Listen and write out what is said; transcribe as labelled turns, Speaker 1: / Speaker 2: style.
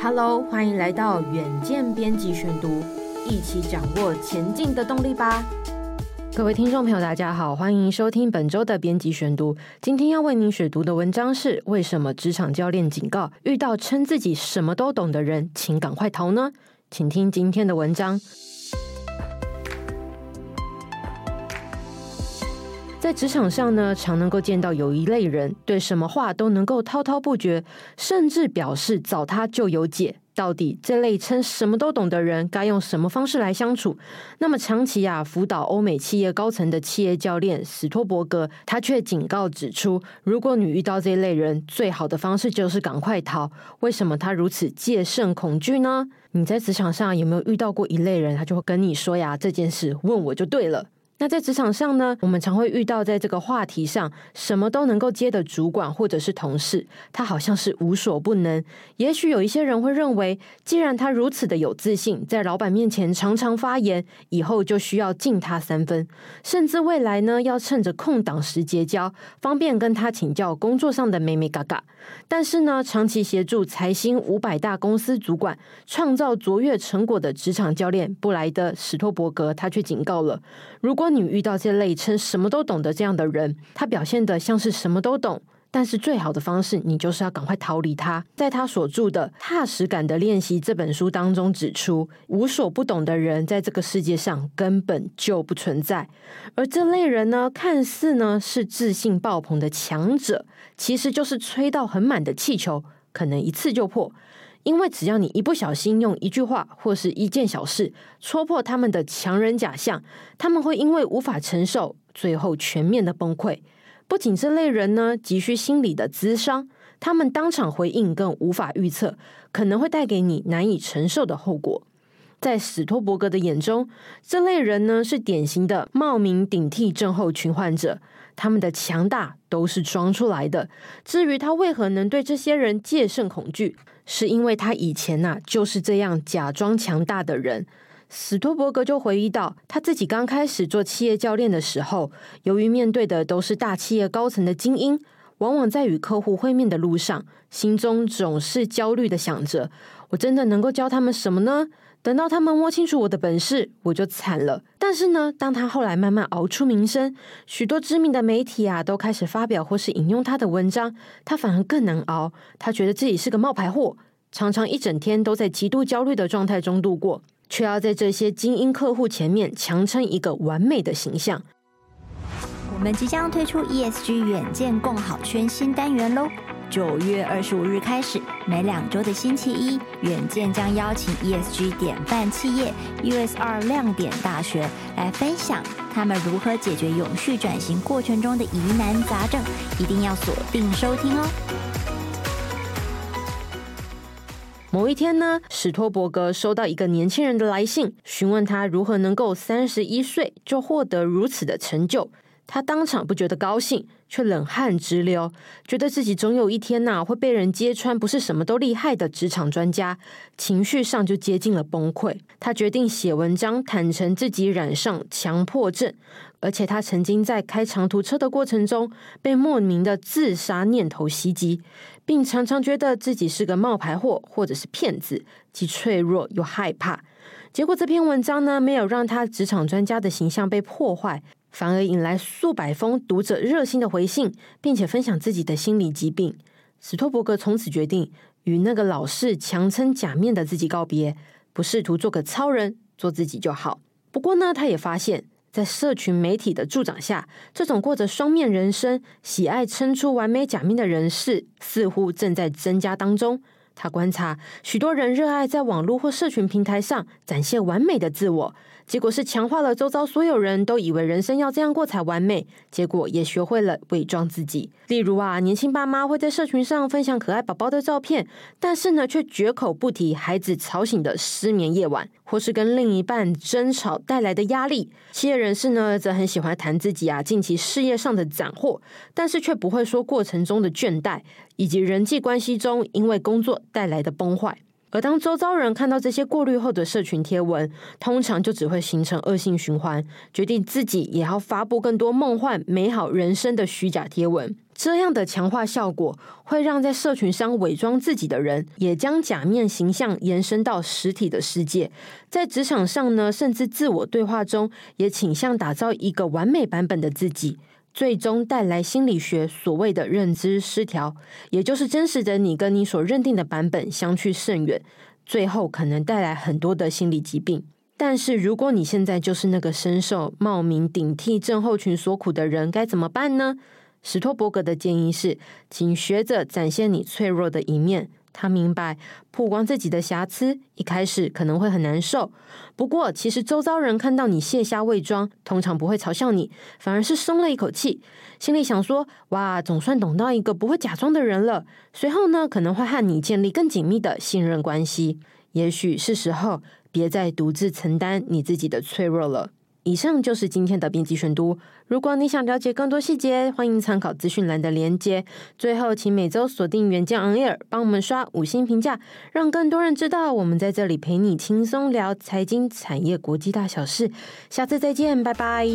Speaker 1: Hello，欢迎来到远见编辑选读，一起掌握前进的动力吧。各位听众朋友，大家好，欢迎收听本周的编辑选读。今天要为您选读的文章是：为什么职场教练警告，遇到称自己什么都懂的人，请赶快逃呢？请听今天的文章。在职场上呢，常能够见到有一类人，对什么话都能够滔滔不绝，甚至表示找他就有解。到底这类称什么都懂的人，该用什么方式来相处？那么长期啊，辅导欧美企业高层的企业教练史托伯格，他却警告指出，如果你遇到这类人，最好的方式就是赶快逃。为什么他如此戒慎恐惧呢？你在职场上有没有遇到过一类人？他就会跟你说呀，这件事问我就对了。那在职场上呢，我们常会遇到在这个话题上什么都能够接的主管或者是同事，他好像是无所不能。也许有一些人会认为，既然他如此的有自信，在老板面前常常发言，以后就需要敬他三分，甚至未来呢要趁着空档时结交，方便跟他请教工作上的美美嘎嘎。但是呢，长期协助财新五百大公司主管创造卓越成果的职场教练布莱德史托伯格，他却警告了：如果你遇到这类称什么都懂的这样的人，他表现得像是什么都懂，但是最好的方式，你就是要赶快逃离他。在他所著的《踏实感的练习》这本书当中指出，无所不懂的人在这个世界上根本就不存在，而这类人呢，看似呢是自信爆棚的强者，其实就是吹到很满的气球，可能一次就破。因为只要你一不小心用一句话或是一件小事戳破他们的强人假象，他们会因为无法承受，最后全面的崩溃。不仅这类人呢，急需心理的咨商，他们当场回应更无法预测，可能会带给你难以承受的后果。在史托伯格的眼中，这类人呢是典型的冒名顶替症候群患者，他们的强大都是装出来的。至于他为何能对这些人戒慎恐惧？是因为他以前呐、就是这样假装强大的人。史托伯格就回忆到，他自己刚开始做企业教练的时候，由于面对的都是大企业高层的精英，往往在与客户会面的路上，心中总是焦虑的想着：我真的能够教他们什么呢？等到他们摸清楚我的本事，我就惨了。但是呢，当他后来慢慢熬出名声，许多知名的媒体啊都开始发表或是引用他的文章，他反而更难熬。他觉得自己是个冒牌货，常常一整天都在极度焦虑的状态中度过，却要在这些精英客户前面强撑一个完美的形象。
Speaker 2: 我们即将推出 ESG 远见共好圈新单元喽！九月二十五日开始，每两周的星期一，远见将邀请 ESG 典范企业 USR 亮点大学来分享他们如何解决永续转型过程中的疑难杂症，一定要锁定收听哦。
Speaker 1: 某一天呢，史托伯格收到一个年轻人的来信，询问他如何能够三十一岁就获得如此的成就。他当场不觉得高兴，却冷汗直流，觉得自己总有一天呐、会被人揭穿不是什么都厉害的职场专家，情绪上就接近了崩溃。他决定写文章，坦诚自己染上强迫症，而且他曾经在开长途车的过程中被莫名的自杀念头袭击，并常常觉得自己是个冒牌货或者是骗子，既脆弱又害怕。结果这篇文章呢，没有让他职场专家的形象被破坏。反而引来数百封读者热心的回信，并且分享自己的心理疾病。史托伯格从此决定与那个老是强撑假面的自己告别，不试图做个超人，做自己就好。不过呢，他也发现，在社群媒体的助长下，这种过着双面人生、喜爱撑出完美假面的人士，似乎正在增加当中。他观察，许多人热爱在网络或社群平台上展现完美的自我。结果是强化了周遭所有人都以为人生要这样过才完美，结果也学会了伪装自己。例如啊，年轻爸妈会在社群上分享可爱宝宝的照片，但是呢，却绝口不提孩子吵醒的失眠夜晚，或是跟另一半争吵带来的压力。企业人士呢，则很喜欢谈自己啊近期事业上的斩获，但是却不会说过程中的倦怠，以及人际关系中因为工作带来的崩坏。而当周遭人看到这些过滤后的社群贴文，通常就只会形成恶性循环，决定自己也要发布更多梦幻美好人生的虚假贴文。这样的强化效果，会让在社群上伪装自己的人，也将假面形象延伸到实体的世界。在职场上呢，甚至自我对话中，也倾向打造一个完美版本的自己。最终带来心理学所谓的认知失调，也就是真实的你跟你所认定的版本相去甚远，最后可能带来很多的心理疾病。但是如果你现在就是那个深受冒名顶替症候群所苦的人，该怎么办呢？史托伯格的建议是，请学着展现你脆弱的一面。他明白曝光自己的瑕疵，一开始可能会很难受。不过，其实周遭人看到你卸下伪装，通常不会嘲笑你，反而是松了一口气，心里想说：“哇，总算懂到一个不会假装的人了。”随后呢，可能会和你建立更紧密的信任关系。也许是时候别再独自承担你自己的脆弱了。以上就是今天的编辑选读。如果你想了解更多细节，欢迎参考资讯栏的连接。最后，请每周锁定远见 On Air，帮我们刷五星评价，让更多人知道我们在这里陪你轻松聊财经、产业、国际大小事。下次再见，拜拜。